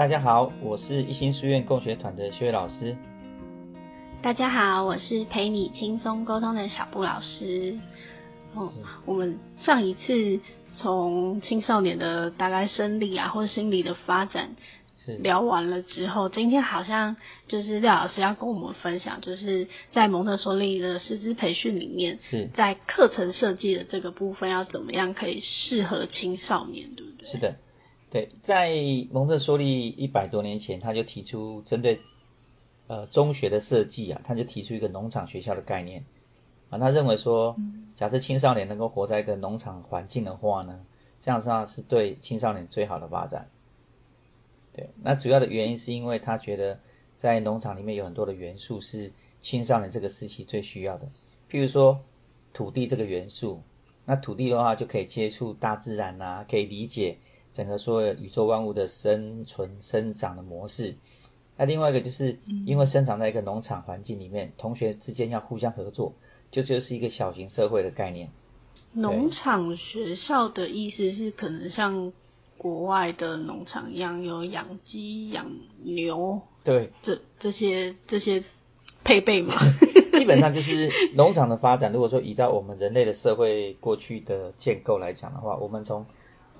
大家好，我是一心书院共学团的薛岳老师。大家好，我是陪你轻松沟通的小布老师。哦，我们上一次从青少年的大概生理啊或者心理的发展是聊完了之后，今天好像就是廖老师要跟我们分享，就是在蒙特梭利的师资培训里面，是在课程设计的这个部分要怎么样可以适合青少年，对不对？是的，对，在蒙特梭利一百多年前，他就提出针对呃中学的设计啊，他就提出一个农场学校的概念啊，他认为说，假设青少年能够活在一个农场环境的话呢，这样的话是对青少年最好的发展。对，那主要的原因是因为他觉得在农场里面有很多的元素是青少年这个时期最需要的，譬如说土地这个元素，那土地的话就可以接触大自然呐、可以理解整个所有宇宙万物的生存生长的模式。那另外一个就是因为生长在一个农场环境里面，同学之间要互相合作，就就是一个小型社会的概念。农场学校的意思是可能像国外的农场一样，有养鸡、养牛对，这这些这些配备嘛？基本上就是农场的发展。如果说移到我们人类的社会过去的建构来讲的话，我们从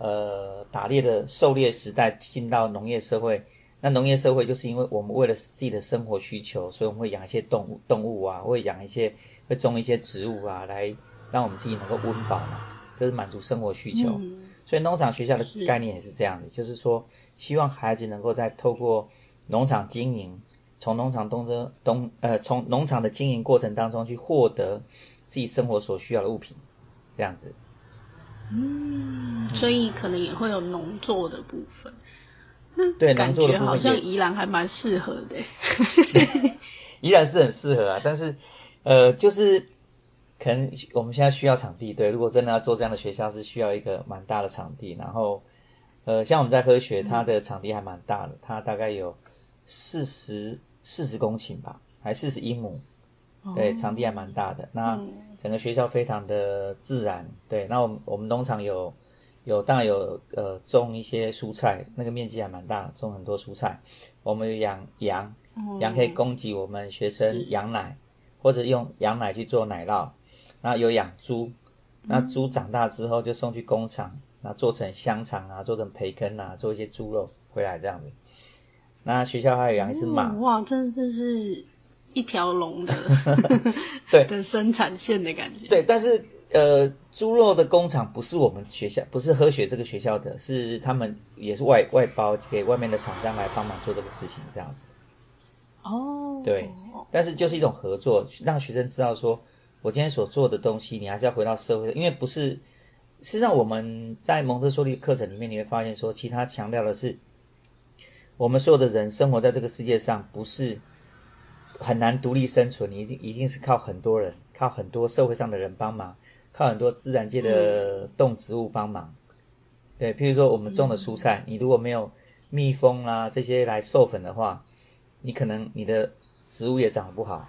呃打猎的狩猎时代进到农业社会，那农业社会就是因为我们为了自己的生活需求，所以我们会养一些动物动物啊，会养一些会种一些植物啊，来让我们自己能够温饱嘛，这是满足生活需求。嗯所以农场学校的概念也是这样的，就是说希望孩子能够在透过农场经营，从农场东征东呃从农场的经营过程当中去获得自己生活所需要的物品，这样子。嗯，所以可能也会有农作的部分。那对感觉好像宜兰还蛮适合的 宜兰是很适合啊，但是呃，就是可能我们现在需要场地，对，如果真的要做这样的学校，是需要一个蛮大的场地，然后呃，像我们在科学，它的场地还蛮大的，它大概有四十四十公顷吧，还四十一亩，对，哦场地还蛮大的。那嗯整个学校非常的自然，对。那我们我们农场有有当然有呃种一些蔬菜，那个面积还蛮大，种很多蔬菜。我们有养羊，羊可以嗯供给我们学生羊奶，或者用羊奶去做奶酪。然后有养猪，那猪长大之后就送去工厂，那做成香肠啊，做成培根啊，做一些猪肉回来这样子。那学校还有养一只马，哦哇，真的是一条龙的 对的生产线的感觉。对，但是呃，猪肉的工厂不是我们学校，不是科学这个学校的，是他们也是外外包给外面的厂商来帮忙做这个事情，这样子。哦，对，但是就是一种合作，让学生知道说，我今天所做的东西，你还是要回到社会，因为不是，事实上我们在蒙特梭利课程里面，你会发现说，其他强调的是，我们所有的人生活在这个世界上，不是很难独立生存，你一定一定是靠很多人，靠很多社会上的人帮忙，靠很多自然界的动植物帮忙。对，譬如说我们种的蔬菜，你如果没有蜜蜂啦、这些来授粉的话，你可能你的植物也长得不好。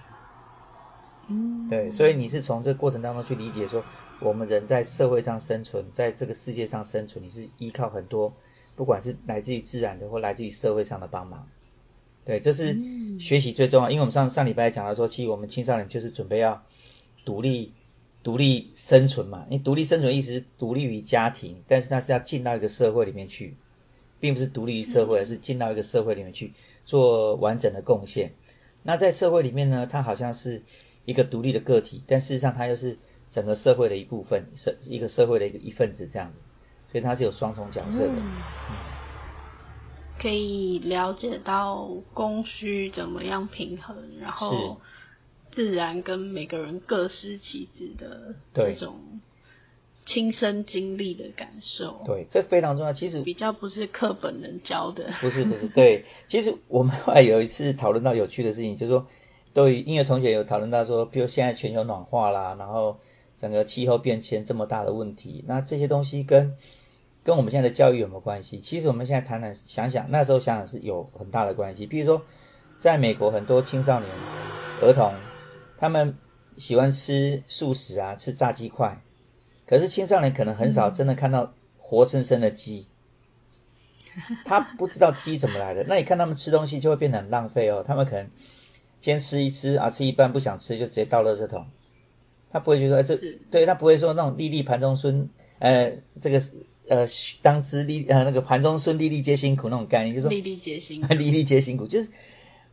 嗯，对，所以你是从这个过程当中去理解说，我们人在社会上生存，在这个世界上生存，你是依靠很多，不管是来自于自然的或来自于社会上的帮忙。对，这是嗯学习最重要，因为我们上上礼拜讲到说，其实我们青少年就是准备要独立、独立生存嘛。因为独立生存意思是独立于家庭，但是他是要进到一个社会里面去，并不是独立于社会，而是进到一个社会里面去做完整的贡献。那在社会里面呢，他好像是一个独立的个体，但事实上他又是整个社会的一部分，社一个社会的一个一份子这样子，所以他是有双重角色的。嗯可以了解到供需怎么样平衡，然后自然跟每个人各司其职的对这种亲身经历的感受，对，这非常重要。其实比较不是课本能教的。不是不是，对，其实我们后来有一次讨论到有趣的事情，就是说，对于音乐同学有讨论到说，比如现在全球暖化啦，然后整个气候变迁这么大的问题，那这些东西跟跟我们现在的教育有没有关系？其实我们现在谈谈想想，那时候想想是有很大的关系。比如说，在美国很多青少年儿童，他们喜欢吃素食啊，吃炸鸡块，可是青少年可能很少真的看到活生生的鸡。他不知道鸡怎么来的。那你看他们吃东西就会变得很浪费哦。他们可能先吃一吃啊，吃一半不想吃就直接倒垃圾桶。他不会觉得这对他不会说那种粒粒盘中孙，呃，这个呃当知粒呃那个盘中孙粒粒皆辛苦那种概念，就是粒粒皆辛苦，粒粒皆辛苦，就是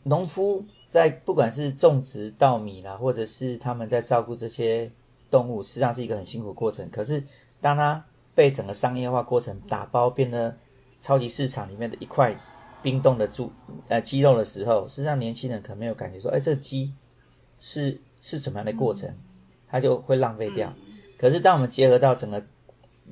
农夫在不管是种植稻米啦，或者是他们在照顾这些动物，实际上是一个很辛苦的过程。可是当他被整个商业化过程打包变得超级市场里面的一块冰冻的猪呃鸡肉的时候，实际上年轻人可能没有感觉说，哎，这个鸡是是怎么样的过程？它就会浪费掉。可是当我们结合到整个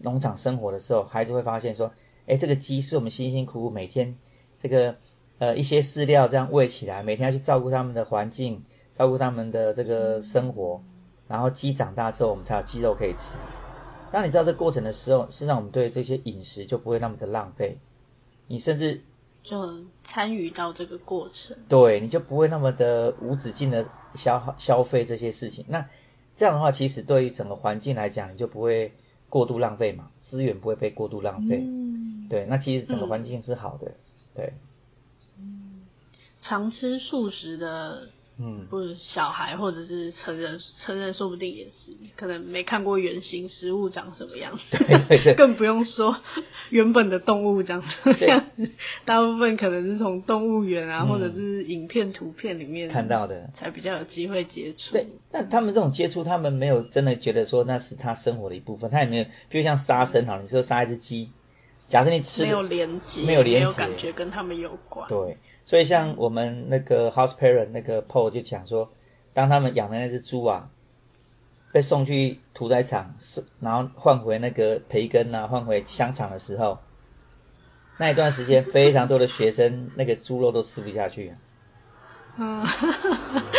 农场生活的时候，孩子会发现说，哎，这个鸡是我们辛辛苦苦每天这个呃一些饲料这样喂起来，每天要去照顾他们的环境，照顾他们的这个生活，然后鸡长大之后，我们才有鸡肉可以吃。当你知道这过程的时候，是让我们对这些饮食就不会那么的浪费。你甚至就参与到这个过程，对，你就不会那么的无止境的消耗消费这些事情。那这样的话，其实对于整个环境来讲，你就不会过度浪费嘛，资源不会被过度浪费。嗯，对，那其实整个环境是好的，对。嗯，常吃素食的。嗯，不是小孩或者是成人，成人说不定也是，可能没看过原型食物长什么样子，对对对，更不用说原本的动物长什么样子，大部分可能是从动物园啊，或者是影片、图片里面看到的，才比较有机会接触。对，那他们这种接触，他们没有真的觉得说那是他生活的一部分，他也没有，比如像杀生好，你说杀一只鸡。假设你吃没有连接，没有连接，没有感觉跟他们有关。对，所以像我们那个 House Parent 那个 Paul 就讲说，当他们养的那只猪啊，被送去屠宰场，是然后换回那个培根啊，换回香肠的时候，那一段时间非常多的学生那个猪肉都吃不下去。嗯，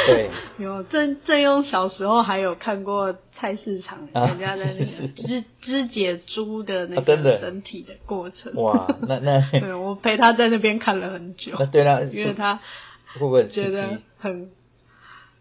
对，有郑郑庸小时候还有看过菜市场人家在那个 肢肢解猪的那个身体的过程。哇，那那 对我陪他在那边看了很久。那对啦，因为他会不会觉得很，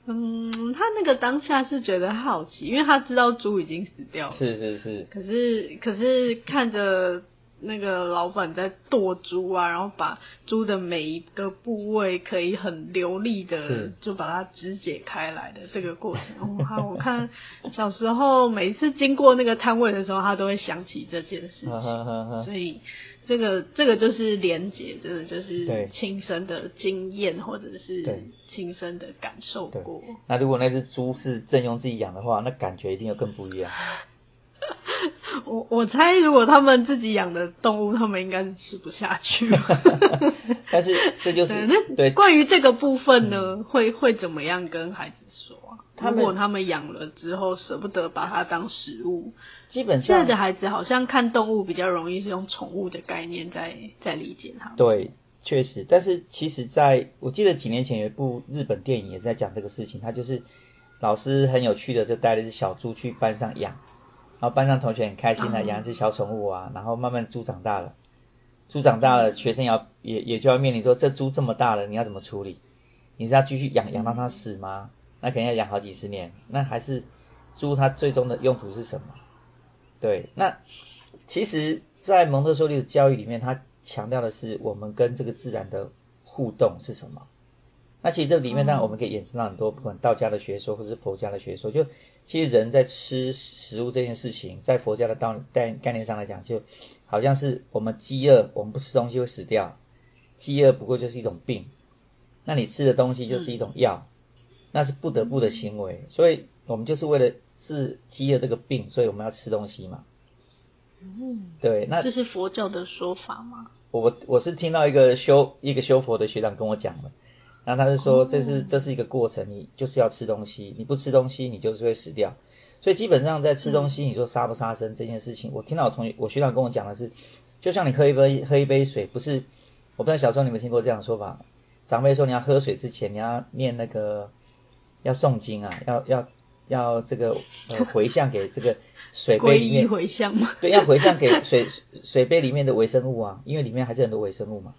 嗯，他那个当下是觉得好奇，因为他知道猪已经死掉了。是是是。可是可是看着。那个老板在剁猪啊，然后把猪的每一个部位可以很流利的就把它肢解开来的这个过程，哇！我看小时候每次经过那个摊位的时候，他都会想起这件事情，所以这个这个就是连结，真的就是亲身的经验或者是亲身的感受过。那如果那只猪是正用自己养的话，那感觉一定要更不一样。我我猜，如果他们自己养的动物，他们应该是吃不下去。但是这就是 对关于这个部分呢，会会怎么样跟孩子说啊？如果他们养了之后舍不得把它当食物，基本上现在的孩子好像看动物比较容易是用宠物的概念在在理解它。对，确实。但是其实在我记得几年前有一部日本电影也是在讲这个事情，他就是老师很有趣的就带了一只小猪去班上养。然后班上同学很开心的养一只小宠物啊，然后慢慢猪长大了，猪长大了，学生要也也就要面临说，这猪这么大了，你要怎么处理？你是要继续养养到它死吗？那肯定要养好几十年。那还是猪它最终的用途是什么？对，那其实，在蒙特梭利的教育里面，它强调的是我们跟这个自然的互动是什么？那其实这里面当然我们可以衍生到很多，不管道家的学说或者是佛家的学说，就其实人在吃食物这件事情，在佛家的道概概念上来讲，就好像是我们饥饿，我们不吃东西会死掉，饥饿不过就是一种病，那你吃的东西就是一种药，那是不得不的行为，所以我们就是为了治饥饿这个病，所以我们要吃东西嘛。嗯，对，那这是佛教的说法吗？我我是听到一个修一个修佛的学长跟我讲的。那他是说，这是这是一个过程，你就是要吃东西，你不吃东西，你就是会死掉。所以基本上在吃东西，你说杀不杀生这件事情，我听到我同学我学长跟我讲的是，就像你喝一杯喝一杯水，不是，我不知道小时候你们听过这样的说法，长辈说你要喝水之前，你要念那个要诵经啊，要要要这个呃 回向给这个水杯里面回向吗？对，要回向给水水杯里面的微生物啊，因为里面还是很多微生物嘛。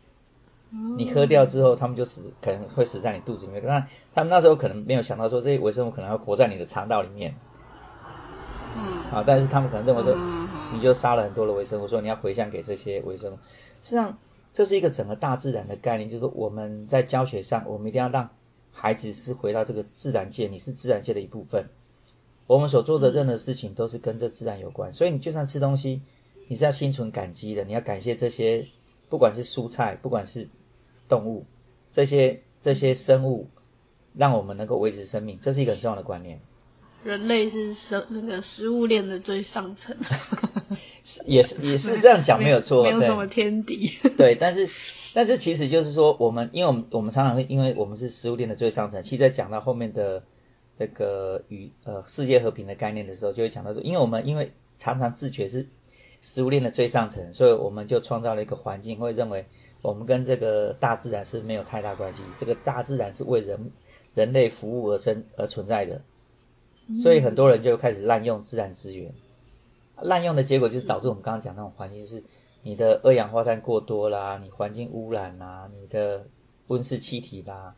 你喝掉之后，他们就死，可能会死在你肚子里面。那他们那时候可能没有想到说，这些微生物可能会活在你的肠道里面。嗯。啊，但是他们可能认为说，你就杀了很多的微生物，说你要回向给这些微生物。实际上，这是一个整个大自然的概念，就是我们在教学上，我们一定要让孩子是回到这个自然界，你是自然界的一部分。我们所做的任何事情都是跟这自然有关，所以你就算吃东西，你是要心存感激的，你要感谢这些，不管是蔬菜，不管是动物，这些这些生物，让我们能够维持生命，这是一个很重要的观念。人类是生那个食物链的最上层，是也是也是这样讲没有错，没有什么天敌。对，但是但是其实就是说，我们因为我们我们常常会因为我们是食物链的最上层，其实在讲到后面的。这个与呃世界和平的概念的时候，就会讲到说，因为我们因为常常自觉是食物链的最上层，所以我们就创造了一个环境，会认为我们跟这个大自然是没有太大关系，这个大自然是为人人类服务而生而存在的，所以很多人就开始滥用自然资源，滥用的结果就是导致我们刚刚讲那种环境，就是你的二氧化碳过多啦，你环境污染啦，你的温室气体啦。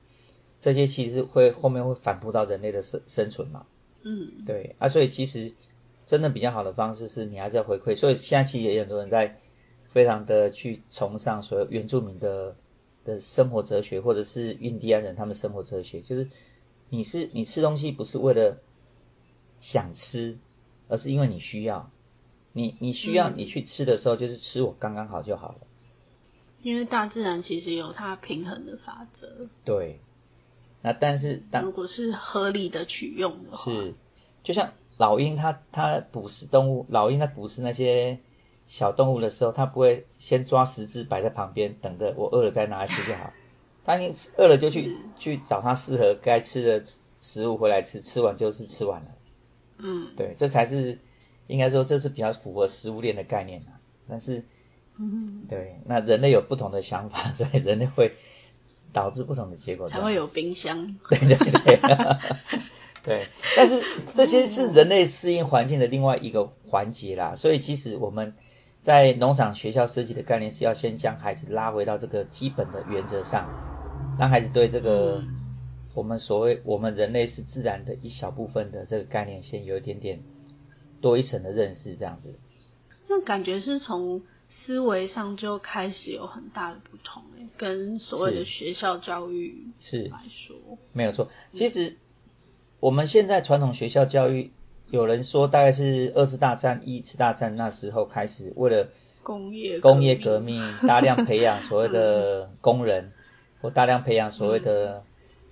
这些其实会后面会反扑到人类的生生存嘛？嗯，对啊，所以其实真的比较好的方式是你还是要回馈。所以现在其实也有很多人在非常的去崇尚所有原住民的的生活哲学，或者是印第安人他们生活哲学，就是你是你吃东西不是为了想吃，而是因为你需要。你你需要你去吃的时候，就是吃我刚刚好就好了。因为大自然其实有它平衡的法则。对。那但是，但如果是合理的取用的话，是，就像老鹰，它它捕食动物，老鹰在捕食那些小动物的时候，它不会先抓十只摆在旁边，等着我饿了再拿来吃就好。它你饿了就去去找它适合该吃的食物回来吃，吃完就是吃完了。嗯，对，这才是应该说这是比较符合食物链的概念啊。但是，嗯，对，那人类有不同的想法，所以人类会。导致不同的结果才会有冰箱。对对对，对。但是这些是人类适应环境的另外一个环节啦。所以其实我们在农场学校设计的概念是要先将孩子拉回到这个基本的原则上，让孩子对这个我们所谓我们人类是自然的一小部分的这个概念先有一点点多一层的认识，这样子。那感觉是从。思维上就开始有很大的不同跟所谓的学校教育是来说没有错。其实我们现在传统学校教育，有人说大概是二次大战、一次大战那时候开始，为了工业工业革命，大量培养所谓的工人，或大量培养所谓的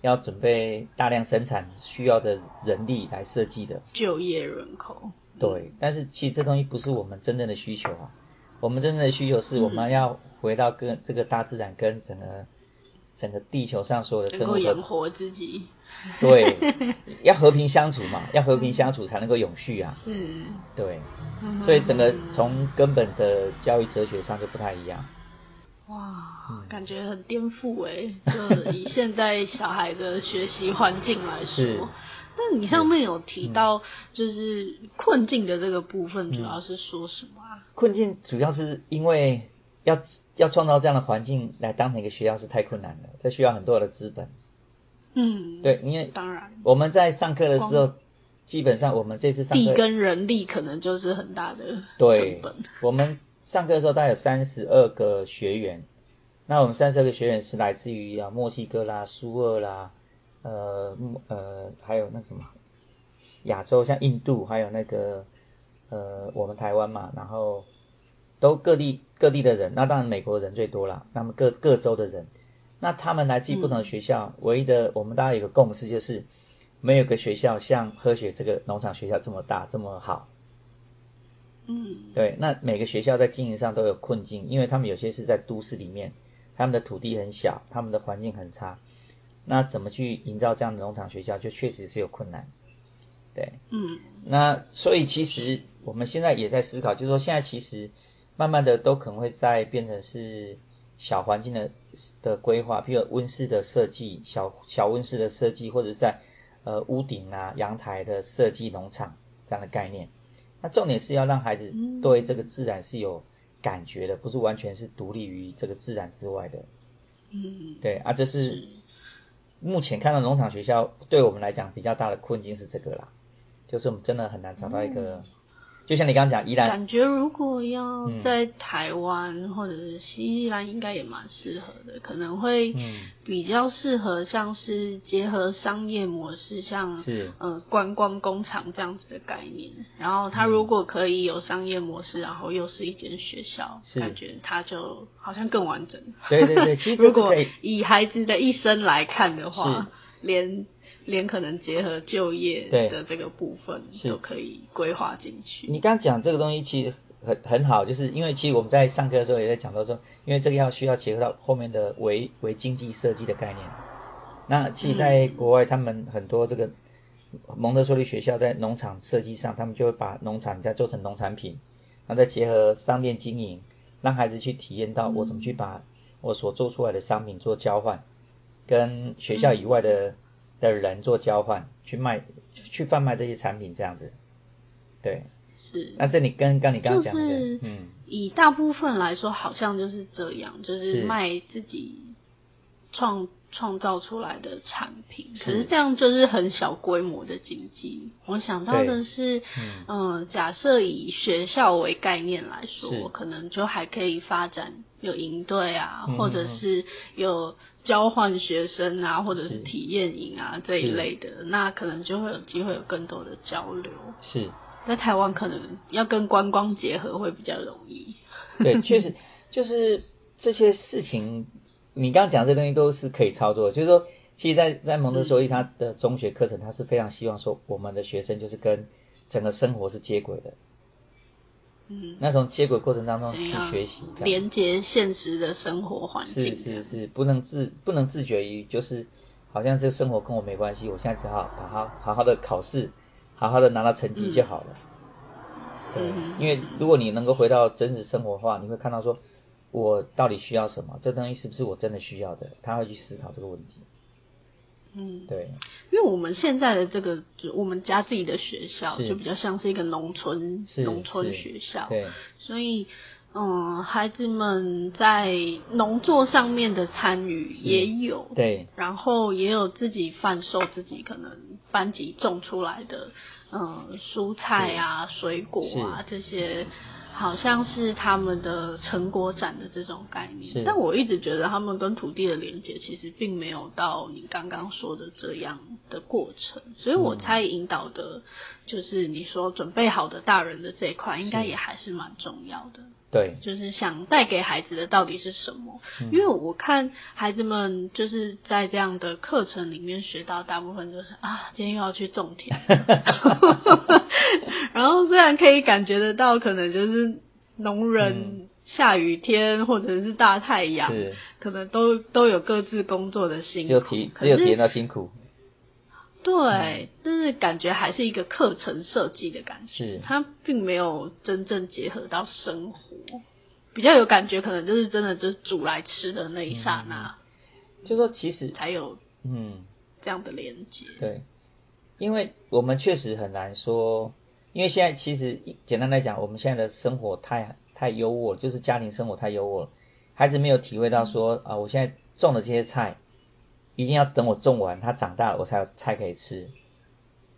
要准备大量生产需要的人力来设计的就业人口。对，但是其实这东西不是我们真正的需求啊。我们真正的需求是我们要回到跟这个大自然跟整个整个地球上所有的生物养活自己。对，要和平相处嘛，要和平相处才能够永续啊。嗯，对，所以整个从根本的教育哲学上就不太一样。哇，感觉很颠覆哎！就以现在小孩的学习环境来说。那你上面有提到，就是困境的这个部分，主要是说什么啊？困境主要是因为要要创造这样的环境来当成一个学校是太困难了，这需要很多的资本。嗯，对，因为当然我们在上课的时候，基本上我们这次上地跟人力可能就是很大的成本。我们上课的时候大概有三十二个学员，那我们三十二个学员是来自于啊墨西哥啦、苏俄啦。呃，呃，还有那个什么，亚洲像印度，还有那个呃，我们台湾嘛，然后都各地各地的人，那当然美国人最多啦，那么各各州的人，那他们来自于不同的学校，唯一的我们大家有个共识就是，没有个学校像科学这个农场学校这么大这么好。嗯，对，那每个学校在经营上都有困境，因为他们有些是在都市里面，他们的土地很小，他们的环境很差。那怎么去营造这样的农场学校，就确实是有困难，对，嗯，那所以其实我们现在也在思考，就是说现在其实慢慢的都可能会在变成是小环境的的规划，譬如温室的设计，小小温室的设计，或者是在呃屋顶啊阳台的设计农场这样的概念。那重点是要让孩子对这个自然是有感觉的，不是完全是独立于这个自然之外的。嗯，对啊，这是。目前看到农场学校对我们来讲比较大的困境是这个啦，就是我们真的很难找到一个就像你刚刚讲，宜兰感觉如果要在台湾或者是西兰，应该也蛮适合的，可能会比较适合像是结合商业模式，像是呃观光工厂这样子的概念。然后它如果可以有商业模式，然后又是一间学校，感觉它就好像更完整。对对对，其实 如果以孩子的一生来看的话，连。连可能结合就业的这个部分都可以规划进去。你刚讲这个东西其实很很好，就是因为其实我们在上课的时候也在讲到说，因为这个要需要结合到后面的为为经济设计的概念。那其实在国外，他们很多这个蒙特梭利学校在农场设计上，他们就会把农场再做成农产品，然后再结合商店经营，让孩子去体验到我怎么去把我所做出来的商品做交换，跟学校以外的。的人做交换，去卖，去贩卖这些产品，这样子，对，是。那这里跟刚你刚刚讲的，嗯，以大部分来说，好像就是这样，就是卖自己创创造出来的产品。可是这样就是很小规模的经济。我想到的是，嗯，假设以学校为概念来说，可能就还可以发展有营队啊，或者是有。交换学生啊，或者是体验营啊这一类的，那可能就会有机会有更多的交流。是，在台湾可能要跟观光结合会比较容易。对，确实就是这些事情，你刚刚讲这东西都是可以操作。就是说，其实，在在蒙特梭利他的中学课程，他是非常希望说，我们的学生就是跟整个生活是接轨的。嗯，那从接轨过程当中去学习，连接现实的生活环境，是是是，不能自不能自觉于就是好像这个生活跟我没关系，我现在只好把它好好的考试，好好的拿到成绩就好了。对，因为如果你能够回到真实生活的话，你会看到说，我到底需要什么，这东西是不是我真的需要的，他会去思考这个问题。嗯，对，因为我们现在的这个，就我们家自己的学校，就比较像是一个农村农村学校，对，所以，嗯，孩子们在农作上面的参与也有，对，然后也有自己贩售自己可能班级种出来的，嗯，蔬菜啊、水果啊这些。好像是他们的成果展的这种概念，但我一直觉得他们跟土地的连接其实并没有到你刚刚说的这样的过程，所以我猜引导的，就是你说准备好的大人的这一块，应该也还是蛮重要的。对，就是想带给孩子的到底是什么？因为我看孩子们就是在这样的课程里面学到大部分就是啊，今天又要去种田。然后虽然可以感觉得到，可能就是农人下雨天或者是大太阳，可能都都有各自工作的辛苦，只有体只有体验到辛苦。对，但是感觉还是一个课程设计的感觉，是。它并没有真正结合到生活，比较有感觉，可能就是真的就是煮来吃的那一刹那，就说其实才有嗯。这样的连接。对，因为我们确实很难说，因为现在其实简单来讲，我们现在的生活太太优渥，就是家庭生活太优渥了，孩子没有体会到说啊，我现在种的这些菜。一定要等我种完，它长大了，我才有菜可以吃。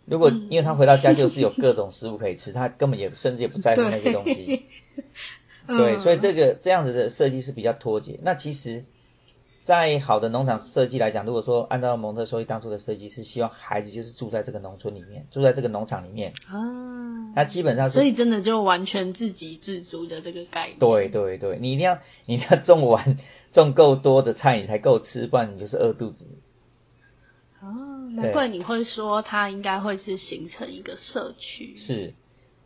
如果因为他回到家就是有各种食物可以吃，他根本也甚至也不在乎那些东西。对，所以这个这样子的设计是比较脱节。那其实，在好的农场设计来讲，如果说按照蒙特梭利当初的设计，是希望孩子就是住在这个农村里面，住在这个农场里面。啊，他基本上是，所以真的就完全自给自足的这个概念。对对对，你一定要你一定要种完。种够多的菜，你才够吃，不然你就是饿肚子。哦，难怪你会说它应该会是形成一个社区。是，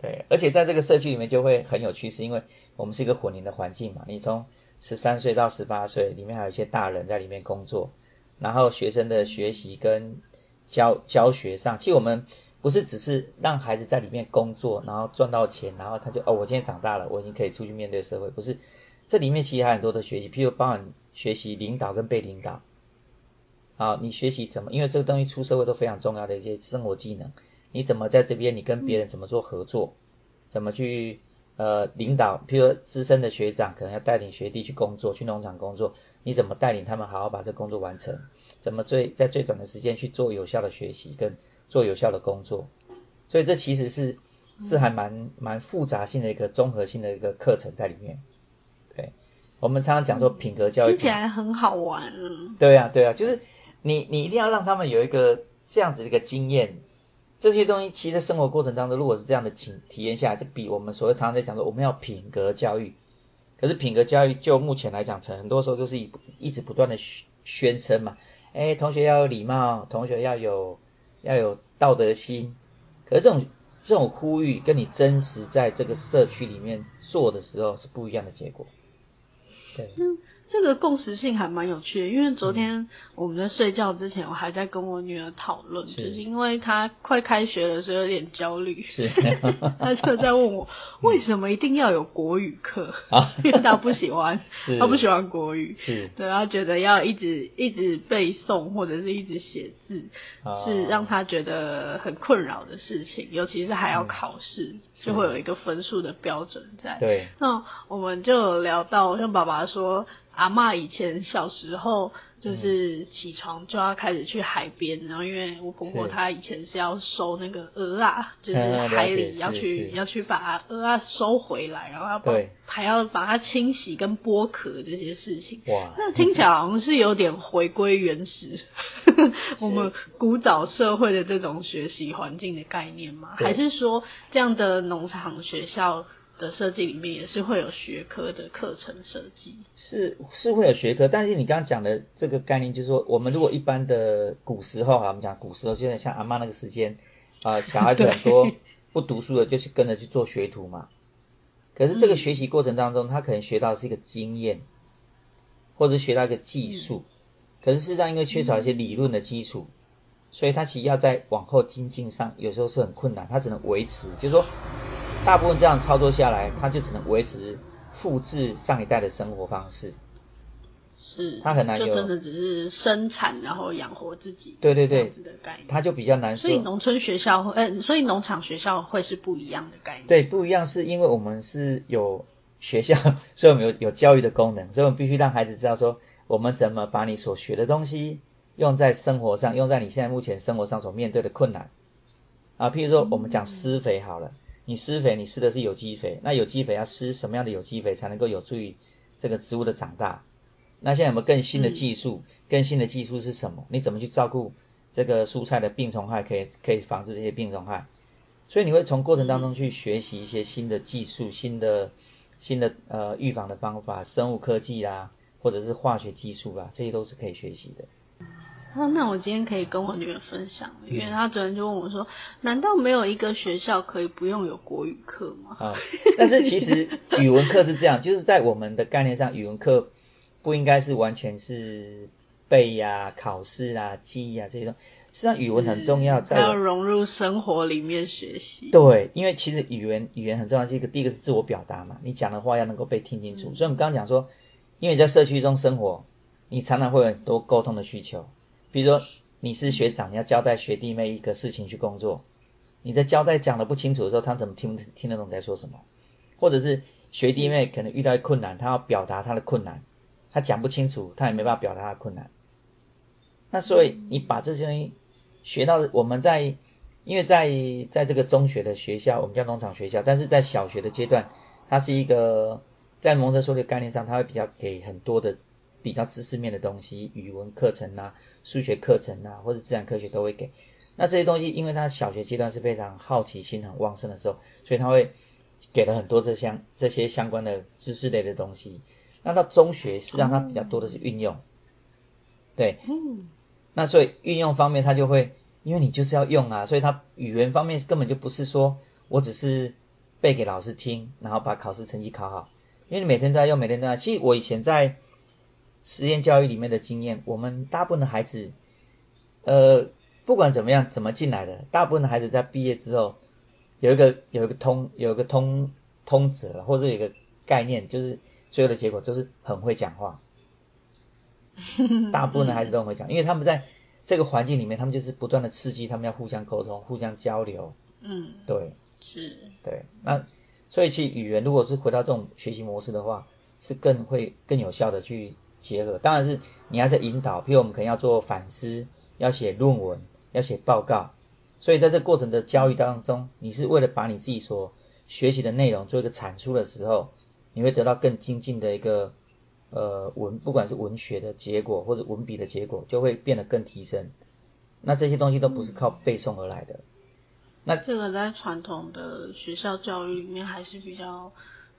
对，而且在这个社区里面就会很有趣，是因为我们是一个混龄的环境嘛。你从十三岁到十八岁，里面还有一些大人在里面工作，然后学生的学习跟教教学上，其实我们不是只是让孩子在里面工作，然后赚到钱，然后他就哦，我今天长大了，我已经可以出去面对社会，不是。这里面其实还很多的学习，譬如包含学习领导跟被领导。好，你学习怎么？因为这个东西出社会都非常重要的一些生活技能。你怎么在这边？你跟别人怎么做合作？怎么去呃领导？譬如资深的学长可能要带领学弟去工作，去农场工作，你怎么带领他们好好把这工作完成？怎么最在最短的时间去做有效的学习跟做有效的工作？所以这其实是是还蛮蛮复杂性的一个综合性的一个课程在里面。对，我们常常讲说品格教育，听起来很好玩。对啊，对啊，就是你你一定要让他们有一个这样子的一个经验。这些东西其实生活过程当中，如果是这样的体体验下来，就比我们所谓常常在讲说我们要品格教育。可是品格教育就目前来讲，成很多时候就是一一直不断的宣宣称嘛，哎，同学要有礼貌，同学要有要有道德心。可是这种这种呼吁，跟你真实在这个社区里面做的时候是不一样的结果。对。这个共识性还蛮有趣的，因为昨天我们在睡觉之前，我还在跟我女儿讨论，就是因为她快开学了，所以有点焦虑。是，她就在问我为什么一定要有国语课？啊？因为她不喜欢，她不喜欢国语，是。对，她觉得要一直一直背诵或者是一直写字，是让她觉得很困扰的事情，尤其是还要考试，就会有一个分数的标准在。对，那我们就聊到，像爸爸说。阿妈以前小时候就是起床就要开始去海边，然后因为我婆婆她以前是要收那个鹅啊，就是海里要去要去把鹅啊收回来，然后要把还要把它清洗跟剥壳这些事情。哇，那听起来好像是有点回归原始，我们古早社会的这种学习环境的概念吗？还是说这样的农场学校？的设计里面也是会有学科的课程设计，是是会有学科，但是你刚刚讲的这个概念，就是说我们如果一般的古时候啊，我们讲古时候，就像阿妈那个时间啊，小孩子很多不读书的，就是跟着去做学徒嘛。可是这个学习过程当中，他可能学到的是一个经验，或者学到一个技术，可是事实上因为缺少一些理论的基础，所以他其实要在往后精进上，有时候是很困难，他只能维持，就是说。大部分这样操作下来，他就只能维持复制上一代的生活方式。是，他很难有真的只是生产然后养活自己。对对对，他就比较难。所以农村学校会，呃，所以农场学校会是不一样的概念。对，不一样是因为我们是有学校，所以我们有有教育的功能，所以我们必须让孩子知道说，我们怎么把你所学的东西用在生活上，用在你现在目前生活上所面对的困难。啊，譬如说我们讲施肥好了。你施肥，你施的是有机肥，那有机肥要施什么样的有机肥才能够有助于这个植物的长大？那现在有没有更新的技术？更新的技术是什么？你怎么去照顾这个蔬菜的病虫害，可以可以防治这些病虫害？所以你会从过程当中去学习一些新的技术、新的新的呃预防的方法，生物科技啊，或者是化学技术啊，这些都是可以学习的。那那我今天可以跟我女儿分享，因为她昨天就问我说：“难道没有一个学校可以不用有国语课吗？”啊，但是其实语文课是这样，就是在我们的概念上，语文课不应该是完全是背呀、考试啊、记忆啊这些东西。实际上，语文很重要，在要融入生活里面学习。对，因为其实语言语言很重要，是一个第一个是自我表达嘛，你讲的话要能够被听清楚。所以我们刚刚讲说，因为你在社区中生活，你常常会有很多沟通的需求。比如说你是学长，你要交代学弟妹一个事情去工作，你在交代讲的不清楚的时候，他怎么听听得懂在说什么？或者是学弟妹可能遇到困难，他要表达他的困难，他讲不清楚，他也没办法表达他的困难。那所以你把这些东西学到，我们在因为在在这个中学的学校，我们叫农场学校，但是在小学的阶段，它是一个在蒙特梭利概念上，它会比较给很多的。比较知识面的东西，语文课程啊、数学课程啊，或者自然科学都会给。那这些东西，因为他小学阶段是非常好奇心很旺盛的时候，所以他会给了很多这相这些相关的知识类的东西。那到中学，实际上它比较多的是运用。对，嗯。那所以运用方面，他就会，因为你就是要用啊，所以他语言方面根本就不是说我只是背给老师听，然后把考试成绩考好，因为你每天都要用，每天都要。其实我以前在实验教育里面的经验，我们大部分的孩子，呃，不管怎么样，怎么进来的，大部分的孩子在毕业之后，有一个有一个通有一个通通则，或者有一个概念，就是所有的结果都是很会讲话。大部分的孩子都很会讲，因为他们在这个环境里面，他们就是不断的刺激，他们要互相沟通、互相交流。嗯，对，是，对。那所以其实语言如果是回到这种学习模式的话，是更会更有效的去。结合当然是你要在引导，譬如我们可能要做反思，要写论文，要写报告，所以在这过程的教育当中，你是为了把你自己所学习的内容做一个产出的时候，你会得到更精进的一个呃文，不管是文学的结果或者文笔的结果，就会变得更提升。那这些东西都不是靠背诵而来的。那这个在传统的学校教育里面还是比较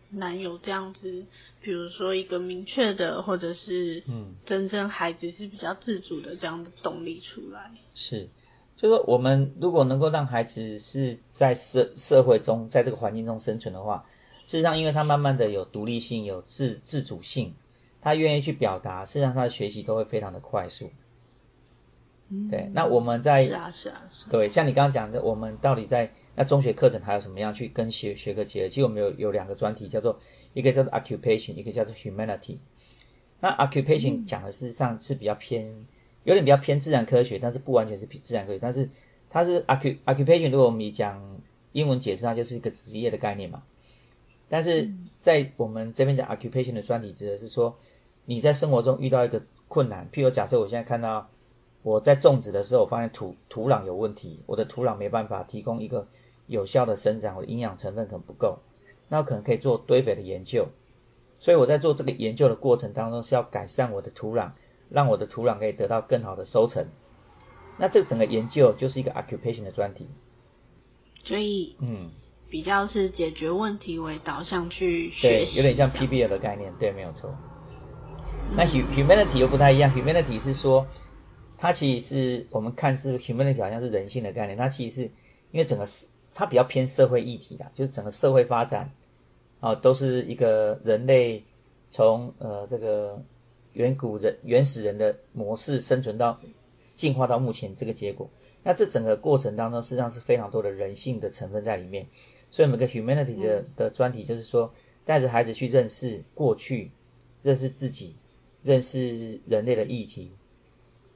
难有这样子，比如说一个明确的，或者是嗯，真正孩子是比较自主的这样的动力出来。是，就是我们如果能够让孩子是在社社会中，在这个环境中生存的话，事实上，因为他慢慢的有独立性，有自自主性，他愿意去表达，事实上他的学习都会非常的快速。对，那我们在是啊是啊，对，像你刚刚讲的，我们到底在那中学课程还有什么样去跟学学科结合？其实我们有有两个专题，叫做一个叫做 occupation，一个叫做 humanity。那 occupation 讲的事实上是比较偏，有点比较偏自然科学，但是不完全是自然科学。但是它是 occupation，如果我们讲英文解释，它就是一个职业的概念嘛。但是在我们这边讲 occupation 的专题，指的是说你在生活中遇到一个困难，譬如假设我现在看到。我在种植的时候，我发现土土壤有问题，我的土壤没办法提供一个有效的生长，我的营养成分可能不够，那我可能可以做堆肥的研究。所以我在做这个研究的过程当中，是要改善我的土壤，让我的土壤可以得到更好的收成。那这整个研究就是一个 occupation 的专题。所以，嗯，比较是解决问题为导向去学习，有点像 PBL 的概念，对，没有错。那 humanity 又不太一样，humanity 是说。它其实是我们看是 humanity 好像是人性的概念，它其实是因为整个它比较偏社会议题的，就是整个社会发展啊都是一个人类从呃这个远古人原始人的模式生存到进化到目前这个结果，那这整个过程当中实际上是非常多的人性的成分在里面，所以每个 humanity 的的专题就是说带着孩子去认识过去，认识自己，认识人类的议题。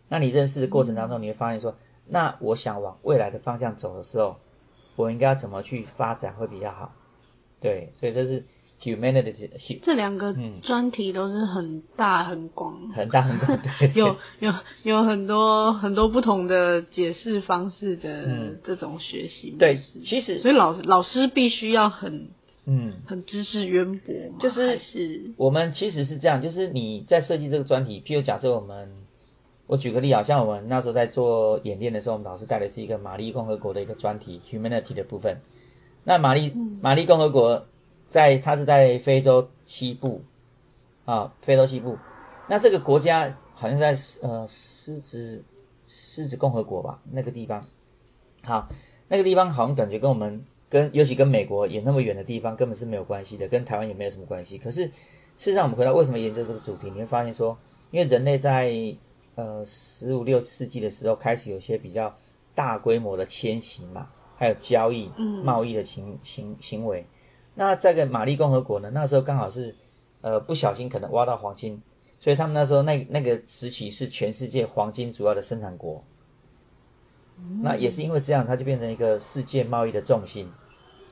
那你认识的过程当中，你会发现说，那我想往未来的方向走的时候，我应该要怎么去发展会比较好？对，所以这是 humanity。这两个专题都是很大很广，很大很广，对，有有有很多很多不同的解释方式的这种学习。对，其实所以老老师必须要很嗯很知识渊博，就是是我们其实是这样，就是你在设计这个专题，譬如假设我们。我举个例，好像我们那时候在做演练的时候，我们老师带的是一个马利共和国的一个专题，humanity 的部分。那马利马利共和国在它是在非洲西部啊，非洲西部。那这个国家好像在呃狮子狮子共和国吧，那个地方。好，那个地方好像感觉跟我们跟尤其跟美国也那么远的地方根本是没有关系的，跟台湾也没有什么关系。可是事实上，我们回到为什么研究这个主题，你会发现说，因为人类在呃，十五六世纪的时候开始有些比较大规模的迁徙嘛，还有交易、贸易的行行行为。那这个玛丽共和国呢，那时候刚好是呃不小心可能挖到黄金，所以他们那时候那那个时期是全世界黄金主要的生产国。那也是因为这样，它就变成一个世界贸易的重心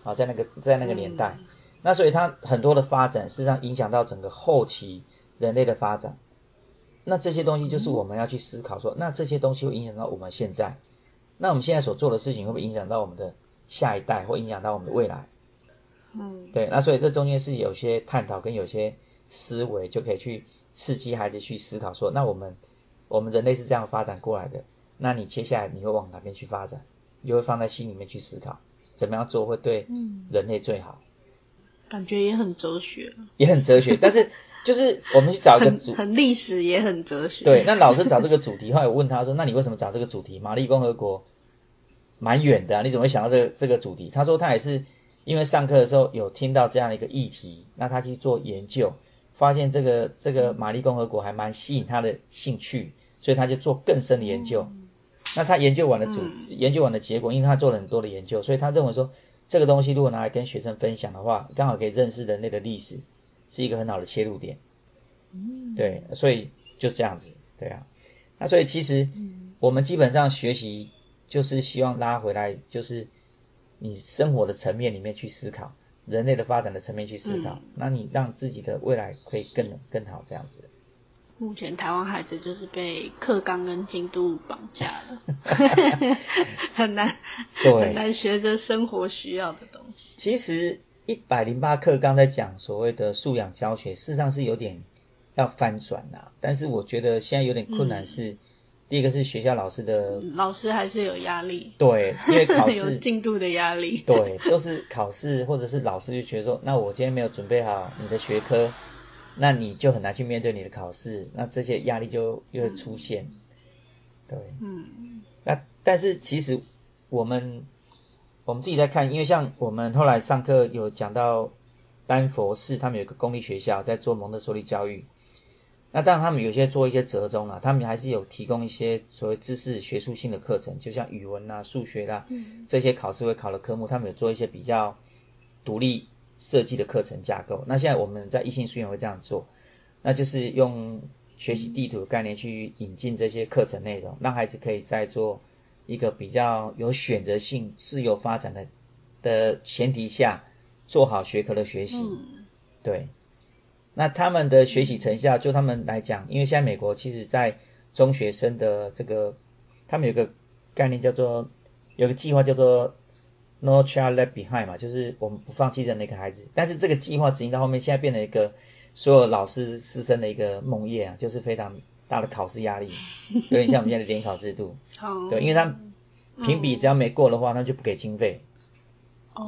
啊，在那个在那个年代，那所以它很多的发展，事实上影响到整个后期人类的发展。那这些东西就是我们要去思考说，那这些东西会影响到我们现在，那我们现在所做的事情会不会影响到我们的下一代，或影响到我们的未来？嗯，对，那所以这中间是有些探讨跟有些思维，就可以去刺激孩子去思考说，那我们我们人类是这样发展过来的，那你接下来你会往哪边去发展？你会放在心里面去思考，怎么样做会对人类最好？感觉也很哲学，也很哲学，但是。就是我们去找一个主，很历史也很哲学。对，那老师 找这个主题，后来我问他说：“那你为什么找这个主题？”玛丽共和国蛮远的，你怎么会想到这个这个主题？他说他也是因为上课的时候有听到这样的一个议题，那他去做研究，发现这个这个玛丽共和国还蛮吸引他的兴趣，所以他就做更深的研究。那他研究完了主研究完的结果，因为他做了很多的研究，所以他认为说这个东西如果拿来跟学生分享的话，刚好可以认识人类的历史。是一个很好的切入点，嗯，对，所以就这样子，对啊，那所以其实我们基本上学习就是希望拉回来，就是你生活的层面里面去思考，人类的发展的层面去思考，那你让自己的未来可以更更好这样子。目前台湾孩子就是被课纲跟进度绑架了，很难，很难学着生活需要的东西。其实一百零八课刚才讲所谓的素养教学，事实上是有点要翻转啦。但是我觉得现在有点困难是，第一个是学校老师的，老师还是有压力，对，因为考试 有进度的压力，对，都是考试或者是老师就觉得说，那我今天没有准备好你的学科。那你就很难去面对你的考试，那这些压力就又会出现，对，嗯，那但是其实我们我们自己在看，因为像我们后来上课有讲到丹佛市，他们有一个公立学校在做蒙特梭利教育，那当然他们有些做一些折中了，他们还是有提供一些所谓知识学术性的课程，就像语文啊、数学啦，这些考试会考的科目，他们有做一些比较独立。设计的课程架构，那现在我们在异性书院会这样做，那就是用学习地图的概念去引进这些课程内容，让孩子可以在做一个比较有选择性、自由发展的的前提下，做好学科的学习。对，那他们的学习成效，就他们来讲，因为现在美国其实在中学生的这个，他们有个概念叫做，有个计划叫做。No child left behind 嘛，就是我们不放弃的那个孩子。但是这个计划执行到后面，现在变成一个所有老师师生的一个梦魇啊，就是非常大的考试压力，有点像我们现在的联考制度。对，因为他评比只要没过的话，那就不给经费。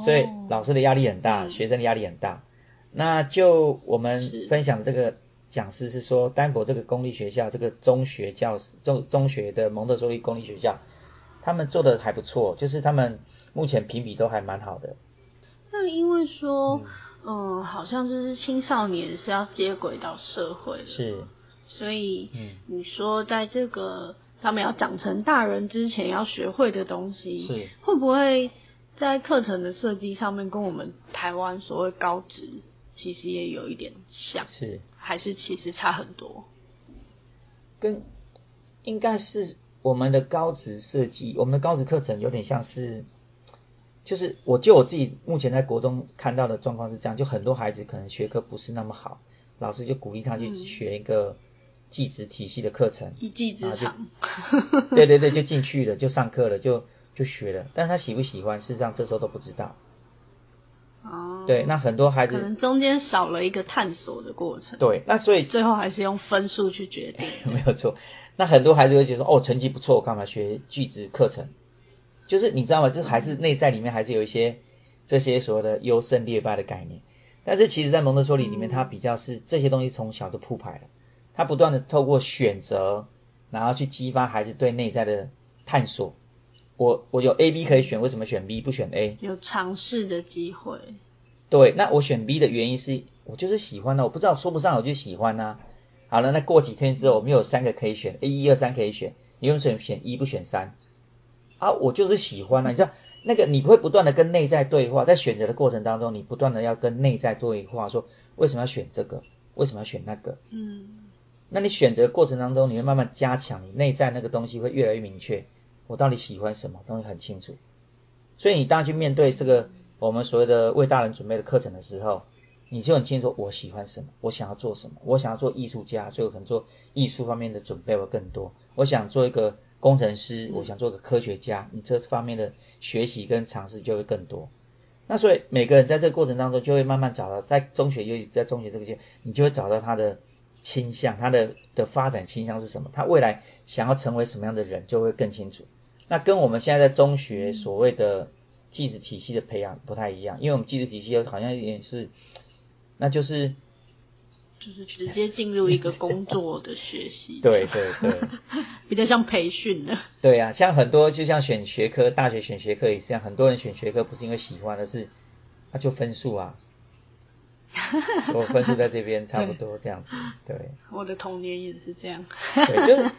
所以老师的压力很大，学生的压力很大。那就我们分享的这个讲师是说，丹佛这个公立学校，这个中学教师中中学的蒙特梭利公立学校，他们做的还不错，就是他们。目前评比都还蛮好的。那因为说，嗯，好像就是青少年是要接轨到社会，是，所以，嗯，你说在这个他们要长成大人之前要学会的东西，是，会不会在课程的设计上面跟我们台湾所谓高职其实也有一点像，是，还是其实差很多？跟应该是我们的高职设计，我们的高职课程有点像是。就是我就我自己目前在国中看到的状况是这样，就很多孩子可能学科不是那么好，老师就鼓励他去学一个技职体系的课程，一技之长，对对对，就进去了，就上课了，就就学了，但是他喜不喜欢，事实上这时候都不知道。哦，对，那很多孩子可能中间少了一个探索的过程。对，那所以最后还是用分数去决定。没有错，那很多孩子会觉得说，哦，成绩不错，我干嘛学技职课程？就是你知道吗？这还是内在里面还是有一些这些所谓的优胜劣败的概念。但是其实，在蒙特梭利里面，他比较是这些东西从小就铺排了，它不断的透过选择，然后去激发孩子对内在的探索。我我有 A、B 可以选，为什么选 B 不选 A？有尝试的机会。对，那我选 B 的原因是我就是喜欢呢，我不知道说不上我就喜欢呐。好了，那过几天之后，我们有三个可以选，A 一二三可以选，你为什么选一不选三？啊，我就是喜欢啊！你知道那个，你会不断的跟内在对话，在选择的过程当中，你不断的要跟内在对话，说为什么要选这个，为什么要选那个？嗯，那你选择过程当中，你会慢慢加强你内在那个东西，会越来越明确，我到底喜欢什么东西很清楚。所以你当去面对这个我们所谓的为大人准备的课程的时候，你就很清楚我喜欢什么，我想要做什么，我想要做艺术家，所以我可能做艺术方面的准备会更多。我想做一个。工程师，我想做个科学家，你这方面的学习跟尝试就会更多。那所以每个人在这个过程当中，就会慢慢找到，在中学，尤其在中学这个阶你就会找到他的倾向，他的的发展倾向是什么，他未来想要成为什么样的人，就会更清楚。那跟我们现在在中学所谓的技职体系的培养不太一样，因为我们技职体系好像有点是，那就是。就是直接进入一个工作的学习，对 对对，比较像培训的。对啊，像很多就像选学科，大学选学科也是这样，很多人选学科不是因为喜欢，而是那就分数啊。我分数在这边差不多这样子，对。我的童年也是这样。对，就是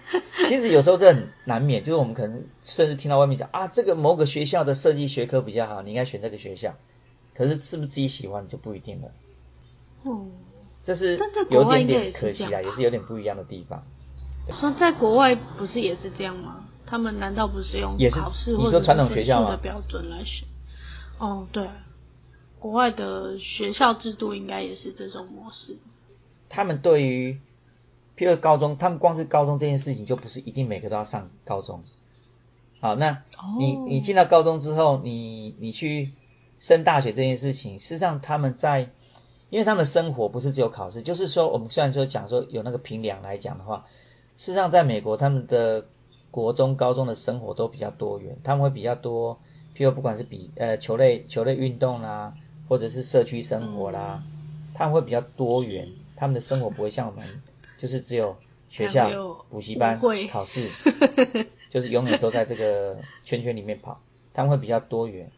其实有时候这很难免，就是我们可能甚至听到外面讲啊，这个某个学校的设计学科比较好，你应该选这个学校。可是是不是自己喜欢就不一定了。哦。这是有点点可惜啊，也是有点不一样的地方。说在国外不是也是这样吗？他们难道不是用考试或者统学校的标准来选？哦，对，国外的学校制度应该也是这种模式。他们对于譬如高中，他们光是高中这件事情就不是一定每个都要上高中。好，那你你进到高中之后，你你去升大学这件事情，事实上他们在，因为他们的生活不是只有考试，就是说我们虽然说讲说有那个平量来讲的话，事实上在美国他们的国中、高中的生活都比较多元，他们会比较多，譬如不管是比呃球类球类运动啦，或者是社区生活啦，他们会比较多元，他们的生活不会像我们就是只有学校、补习班、考试。就是永远都在这个圈圈里面跑，他们会比较多元，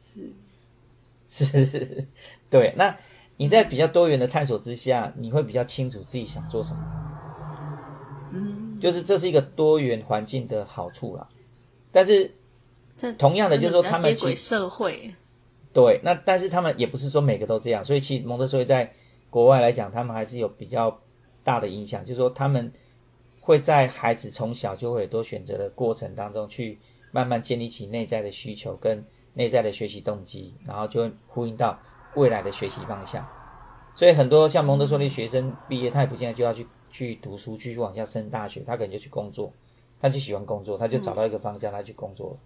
是是是，对。那你在比较多元的探索之下，你会比较清楚自己想做什么，嗯，就是这是一个多元环境的好处啦。但是同样的，就是说他们接轨社会，对。那但是他们也不是说每个都这样，所以其实蒙特梭利在国外来讲，他们还是有比较大的影响，就是说他们。会在孩子从小就会多选择的过程当中，去慢慢建立起内在的需求跟内在的学习动机，然后就会呼应到未来的学习方向。所以很多像蒙特梭利学生毕业，他也不见得就要去去读书，继续往下升大学，他可能就去工作，他就喜欢工作，他就找到一个方向，他去工作，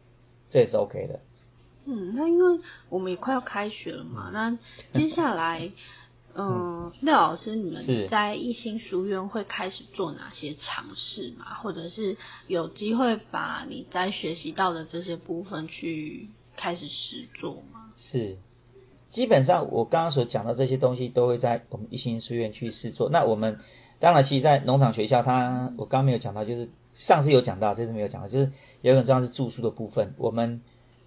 这也是 OK 的。嗯，那因为我们也快要开学了嘛，那接下来。嗯，廖老师，你们在一心书院会开始做哪些尝试嘛？或者是有机会把你在学习到的这些部分去开始实做吗？是，基本上我刚刚所讲的这些东西都会在我们一心书院去试做。那我们当然，其实，在农场学校，它我刚刚没有讲到，就是上次有讲到，这次没有讲到，就是有很重要是住宿的部分，我们。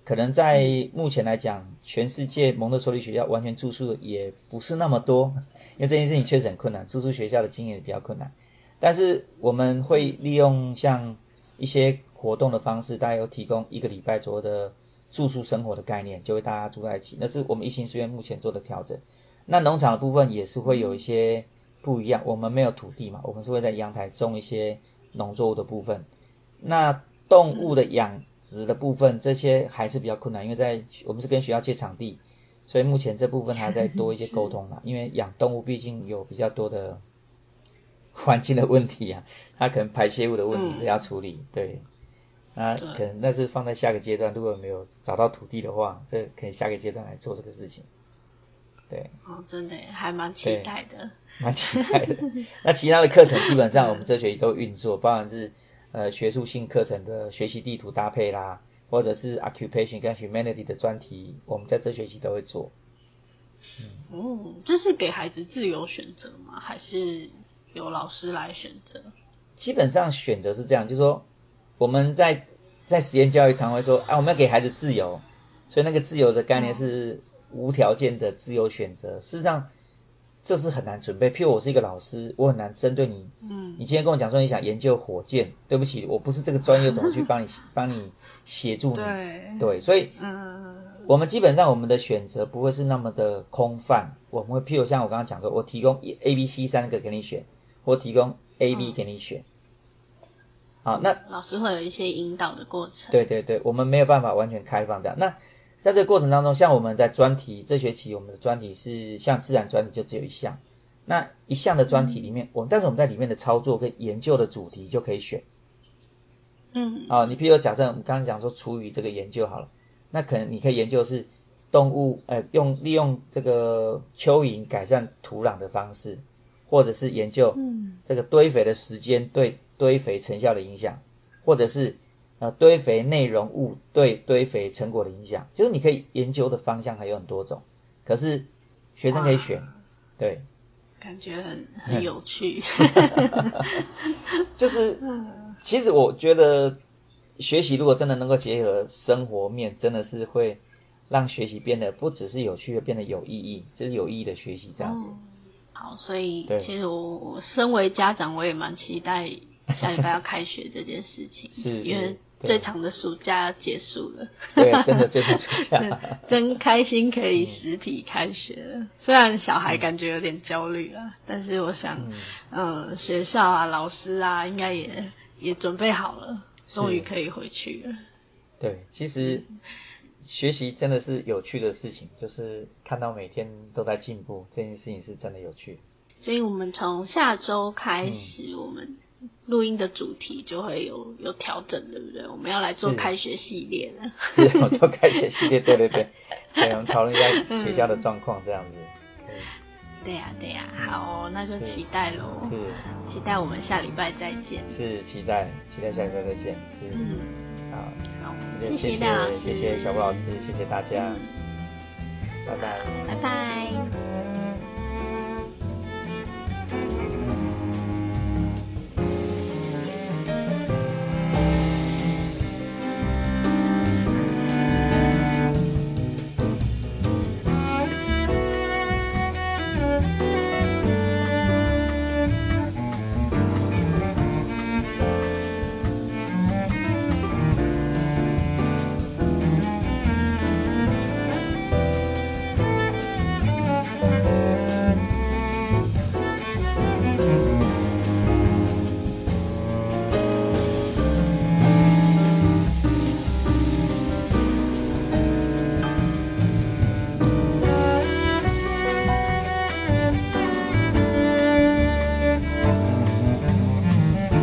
可能在目前来讲，全世界蒙特梭利学校完全住宿的也不是那么多，因为这件事情确实很困难，住宿学校的经验比较困难。但是我们会利用像一些活动的方式，大概有提供一个礼拜左右的住宿生活的概念，就会大家住在一起。那是我们一心书院目前做的调整。那农场的部分也是会有一些不一样，我们没有土地嘛，我们是会在阳台种一些农作物的部分。那动物的养。值的部分，这些还是比较困难，因为在我们是跟学校借场地，所以目前这部分还在多一些沟通啦。因为养动物毕竟有比较多的 环境的问题啊，它可能排泄物的问题都要处理，对，那，可能那是放在下个阶段，如果没有找到土地的话，这可以下个阶段来做这个事情，对。哦，真的还蛮期待的，蛮期待的。那其他的课程基本上我们这学期都运作，包含是。呃，学术性课程的学习地图搭配啦，或者是 occupation 跟 humanity 的专题，我们在这学期都会做。嗯，这是给孩子自由选择吗？还是由老师来选择？基本上选择是这样，就是说我们在在实验教育常会说，啊，我们要给孩子自由，所以那个自由的概念是无条件的自由选择。事实上。这是很难准备。譬如我是一个老师，我很难针对你。嗯。你今天跟我讲说你想研究火箭，对不起，我不是这个专业，怎么去帮你 帮你协助你？对。对，所以，嗯，我们基本上我们的选择不会是那么的空泛。我们会譬如像我刚刚讲说，我提供 A、B、C 三个给你选，或提供 A、B 给你选。好，那老师会有一些引导的过程。对对对，我们没有办法完全开放这样。那在这个过程当中，像我们在专题这学期，我们的专题是像自然专题就只有一项，那一项的专题里面，我们但是我们在里面的操作跟研究的主题就可以选，嗯，啊，你譬如假设我们刚刚讲说厨余这个研究好了，那可能你可以研究是动物，呃，用利用这个蚯蚓改善土壤的方式，或者是研究这个堆肥的时间对堆肥成效的影响，或者是。呃，堆肥内容物对堆肥成果的影响，就是你可以研究的方向还有很多种，可是学生可以选，对，感觉很很有趣，就是，其实我觉得学习如果真的能够结合生活面，真的是会让学习变得不只是有趣，变得有意义，这是有意义的学习这样子。好，所以其实我我身为家长，我也蛮期待下礼拜要开学这件事情，是因为。最长的暑假结束了，对，真的最长暑假，真开心可以实体开学了。虽然小孩感觉有点焦虑了，但是我想，嗯，学校啊，老师啊，应该也也准备好了，终于可以回去了。对，其实学习真的是有趣的事情，就是看到每天都在进步，这件事情是真的有趣。所以我们从下周开始，我们。录音的主题就会有有调整，对不对？我们要来做开学系列了。是，我做开学系列，对对对，对，我们 讨论一下学校的状况，这样子。对呀对呀，好，那就期待喽。是，期待我们下礼拜再见。是，期待，期待下礼拜再见。是，嗯，好，好，谢谢，谢谢小布老师，谢谢大家，拜拜，拜拜。